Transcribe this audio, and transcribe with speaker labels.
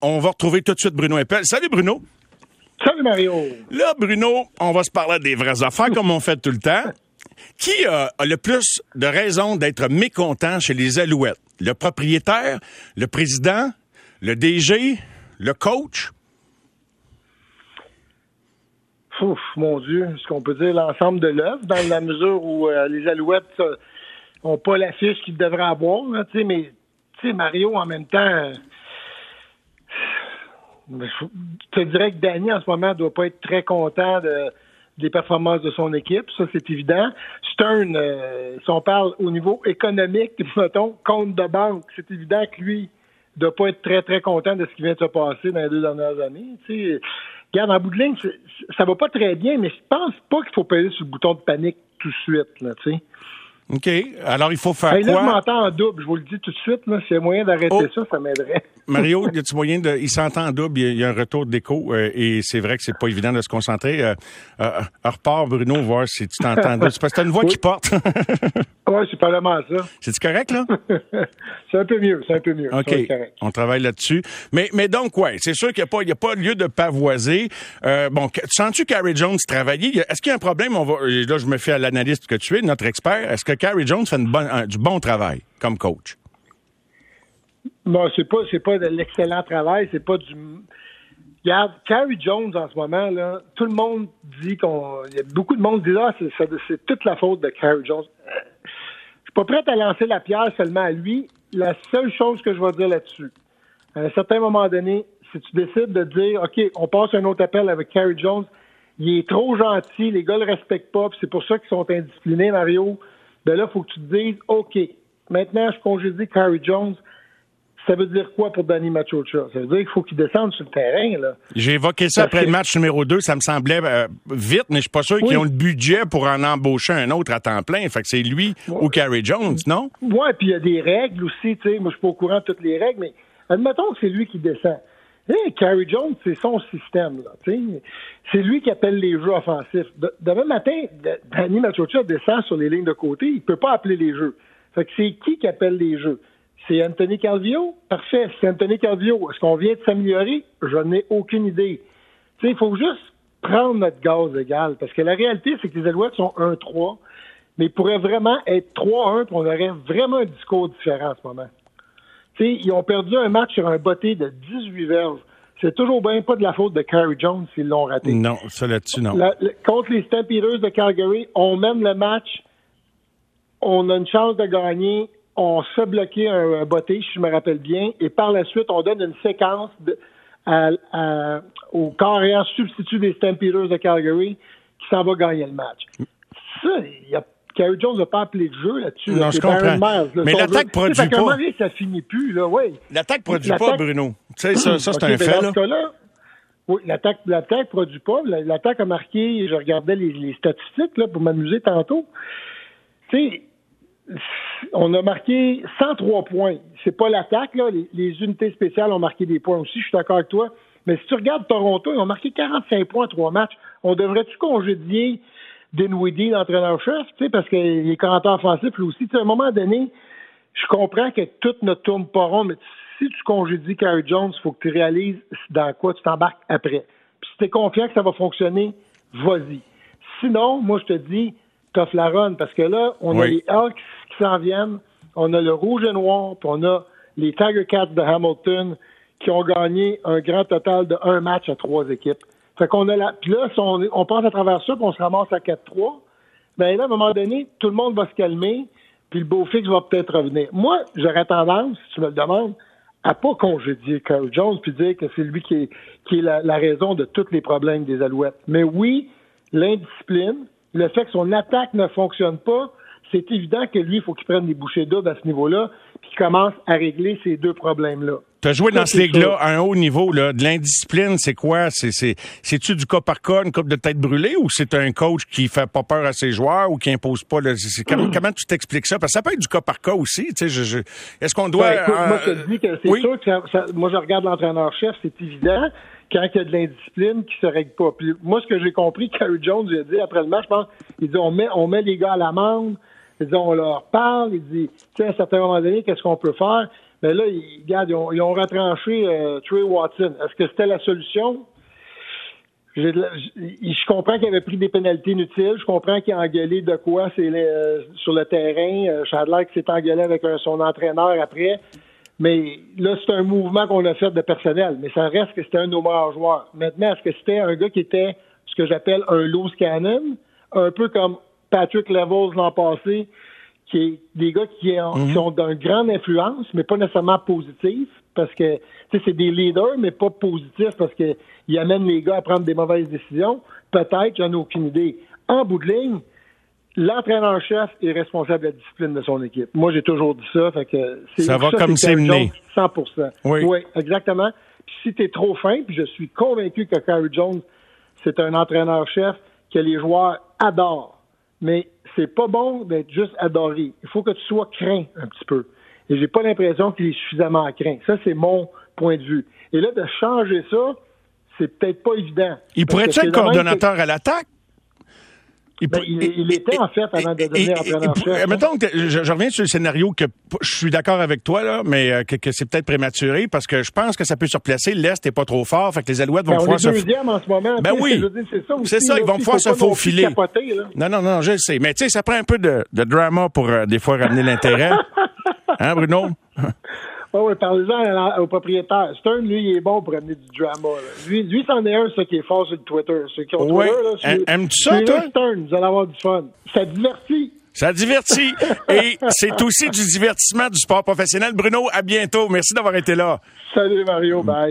Speaker 1: On va retrouver tout de suite Bruno Eppel. Salut Bruno.
Speaker 2: Salut Mario.
Speaker 1: Là, Bruno, on va se parler des vraies affaires comme on fait tout le temps. Qui a, le plus de raisons d'être mécontent chez les Alouettes? Le propriétaire, le président, le DG, le coach?
Speaker 2: Ouf, mon Dieu, est-ce qu'on peut dire l'ensemble de l'œuvre dans la mesure où euh, les Alouettes n'ont euh, pas la fiche qu'ils devraient avoir, là, mais Mario, en même temps, je te dirais que Danny, en ce moment, doit pas être très content des performances de son équipe. Ça, c'est évident. Stern, euh, si on parle au niveau économique, mettons, compte de banque, c'est évident que lui ne doit pas être très, très content de ce qui vient de se passer dans les deux dernières années. Tu regarde, en bout de ligne, ça va pas très bien, mais je pense pas qu'il faut payer sur le bouton de panique tout de suite. Là, tu sais.
Speaker 1: OK. Alors, il faut faire
Speaker 2: hey,
Speaker 1: quoi?
Speaker 2: Là, je m'entends en double. Je vous le dis tout de suite. S'il y a moyen d'arrêter oh. ça, ça m'aiderait.
Speaker 1: Mario, y a-tu moyen de... Il s'entend en double. Il y a un retour d'écho. Euh, et c'est vrai que c'est pas évident de se concentrer. Euh, euh, repars, Bruno, voir si tu t'entends. c'est parce que t'as une voix qui porte.
Speaker 2: oui, c'est pas vraiment ça.
Speaker 1: C'est-tu correct, là?
Speaker 2: c'est un peu mieux. C'est un peu mieux.
Speaker 1: OK. On travaille là-dessus. Mais, mais donc, ouais, c'est sûr qu'il n'y a, a pas lieu de pavoiser. Euh, bon, sens-tu Carrie Jones travailler? Est-ce qu'il y a un problème? On va, là, je me fais à l'analyste que tu es, notre expert. Est-ce que Carrie Jones fait une du bon travail comme coach?
Speaker 2: Non, c'est pas c'est pas de l'excellent travail, c'est pas du Regarde, Carrie Jones en ce moment, là, tout le monde dit qu'on. Il y a beaucoup de monde qui dit Ah, c'est toute la faute de Carrie Jones. Pas prêt à lancer la pierre seulement à lui. La seule chose que je vais dire là-dessus, à un certain moment donné, si tu décides de dire OK, on passe un autre appel avec Carrie Jones, il est trop gentil, les gars le respectent pas, c'est pour ça qu'ils sont indisciplinés, Mario ben là, faut que tu te dises, OK, maintenant, je congédie Carrie Jones. Ça veut dire quoi pour Danny Machocha? Ça veut dire qu'il faut qu'il descende sur le terrain. Là.
Speaker 1: J'ai évoqué ça après le match numéro 2. Ça me semblait euh, vite, mais je suis pas sûr qu'ils ont le budget pour en embaucher un autre à temps plein. Fait que c'est lui ou Carrie Jones, non?
Speaker 2: Oui, puis il y a des règles aussi. sais. Moi, je suis pas au courant de toutes les règles, mais admettons que c'est lui qui descend. Hey, Carrie Jones, c'est son système. Là, c'est lui qui appelle les jeux offensifs. demain matin, Danny Machocha descend sur les lignes de côté, il peut pas appeler les jeux. Fait que c'est qui qui appelle les jeux? C'est Anthony Calvio? Parfait. C'est Anthony Calvio. Est-ce qu'on vient de s'améliorer? Je n'ai aucune idée. Il faut juste prendre notre gaz égal. Parce que la réalité, c'est que les Alouettes sont 1-3, mais ils pourraient vraiment être 3-1, puis on aurait vraiment un discours différent en ce moment ils ont perdu un match sur un botté de 18 verges. C'est toujours bien pas de la faute de Carrie Jones s'ils l'ont raté.
Speaker 1: Non, ça là-dessus, non.
Speaker 2: contre les Stampeders de Calgary, on mène le match, on a une chance de gagner, on se bloqué un, un botté, si je me rappelle bien, et par la suite, on donne une séquence au carrière substitut des Stampeders de Calgary qui s'en va gagner le match. Ça, il y a Carrie Jones n'a pas appelé le jeu là-dessus.
Speaker 1: Non, je comprends. mais l'attaque produit pas.
Speaker 2: Comment ça finit plus, là, oui.
Speaker 1: L'attaque produit pas, Bruno. Tu sais, ça, ça c'est un fait, là.
Speaker 2: là oui, l'attaque, l'attaque produit pas. L'attaque a marqué, je regardais les, statistiques, là, pour m'amuser tantôt. Tu sais, on a marqué 103 points. C'est pas l'attaque, là. Les, les, unités spéciales ont marqué des points aussi, je suis d'accord avec toi. Mais si tu regardes Toronto, ils ont marqué 45 points en trois matchs. On devrait-tu congédier Dinwiddie, l'entraîneur-chef, parce qu'il est commentateur offensif, lui aussi? à un moment donné, je comprends que tout ne tourne pas rond, mais si tu congédies Carrie Jones, il faut que tu réalises dans quoi tu t'embarques après. Puis si tu es confiant que ça va fonctionner, vas-y. Sinon, moi, je te dis, tough la run, parce que là, on a les Hawks s'en viennent, on a le rouge et noir, puis on a les Tiger Cats de Hamilton qui ont gagné un grand total de un match à trois équipes. A. Puis là, si on, passe à travers ça, puis on se ramasse à 4-3, ben là, à un moment donné, tout le monde va se calmer, puis le beau fixe va peut-être revenir. Moi, j'aurais tendance, si tu me le demandes, à pas congédier Carl Jones puis dire que c'est lui qui est, la, raison de tous les problèmes des Alouettes. Mais oui, l'indiscipline, le fait que son attaque ne fonctionne pas, c'est évident que lui, il faut qu'il prenne des bouchées doubles à ce niveau-là, puis qu'il commence à régler ces deux problèmes-là.
Speaker 1: Tu as joué dans cette ligue-là à un haut niveau. Là. De l'indiscipline, c'est quoi? C'est, c'est, c'est-tu du cas par cas, une coupe de tête brûlée, ou c'est un coach qui fait pas peur à ses joueurs ou qui impose pas? Là, comment, comment, tu t'expliques ça? Parce que ça peut être du cas par cas aussi. Tu sais, je, je, est-ce qu'on doit...
Speaker 2: Ben, écoute, moi, je te dis que c'est sûr que ça, moi, je regarde l'entraîneur-chef, c'est évident quand il y a de l'indiscipline qui se règle pas. Puis moi, ce que j'ai compris, Carrie Jones il a dit après le match, je pense, il dit on met, on met les gars à l'amende, on leur parle, il dit, tu sais, à un certain moment donné, qu'est-ce qu'on peut faire? Mais là, ils, regarde, ils, ont, ils ont retranché euh, Trey Watson. Est-ce que c'était la solution? Je, je comprends qu'il avait pris des pénalités inutiles. Je comprends qu'il a engueulé de quoi euh, sur le terrain. Euh, Chadler qui s'est engueulé avec son entraîneur après. Mais là, c'est un mouvement qu'on a fait de personnel. Mais ça reste que c'était un de nos meilleurs joueurs. Maintenant, est-ce que c'était un gars qui était ce que j'appelle un loose cannon? Un peu comme Patrick Levels l'an passé, qui est des gars qui, ont d'une grande influence, mais pas nécessairement positive, parce que c'est des leaders, mais pas positifs parce qu'ils amènent les gars à prendre des mauvaises décisions. Peut-être, j'en ai aucune idée. En bout de ligne, l'entraîneur-chef est responsable de la discipline de son équipe. Moi, j'ai toujours dit ça. Fait que
Speaker 1: ça va comme c'est mené.
Speaker 2: 100 Oui. oui, exactement. Puis si tu es trop fin, puis je suis convaincu que Kyrie Jones, c'est un entraîneur-chef que les joueurs adorent. Mais c'est pas bon d'être juste adoré. Il faut que tu sois craint un petit peu. Et j'ai pas l'impression qu'il est suffisamment craint. Ça, c'est mon point de vue. Et là, de changer ça, c'est peut-être pas évident.
Speaker 1: Il pourrait être coordonnateur à l'attaque?
Speaker 2: Ben, il, était en fait avant de devenir entraîneur-chef.
Speaker 1: Mettons que je, reviens sur le scénario que je suis d'accord avec toi là, mais euh, que, c'est peut-être prématuré parce que je pense que ça peut se replacer. L'est n'est pas trop fort, fait que les Alouettes vont ben, pouvoir
Speaker 2: se. deuxième en ce moment.
Speaker 1: Ben oui. C'est ça, ils vont pouvoir se faufiler.
Speaker 2: non,
Speaker 1: non, non, je le sais. Mais tu sais, ça prend un peu de, de drama pour euh, des fois ramener l'intérêt. hein, Bruno?
Speaker 2: Oui, oui, parlez-en au propriétaire. Stern, lui, il est bon pour amener du drama. Lui, lui c'en est un, ça qui est fort sur Twitter. Ceux qui ont
Speaker 1: ouais. Twitter, là, Aimes-tu ça, toi?
Speaker 2: Stern, vous allez avoir du fun. Ça divertit.
Speaker 1: Ça divertit. Et c'est aussi du divertissement du sport professionnel. Bruno, à bientôt. Merci d'avoir été là.
Speaker 2: Salut, Mario. Bye.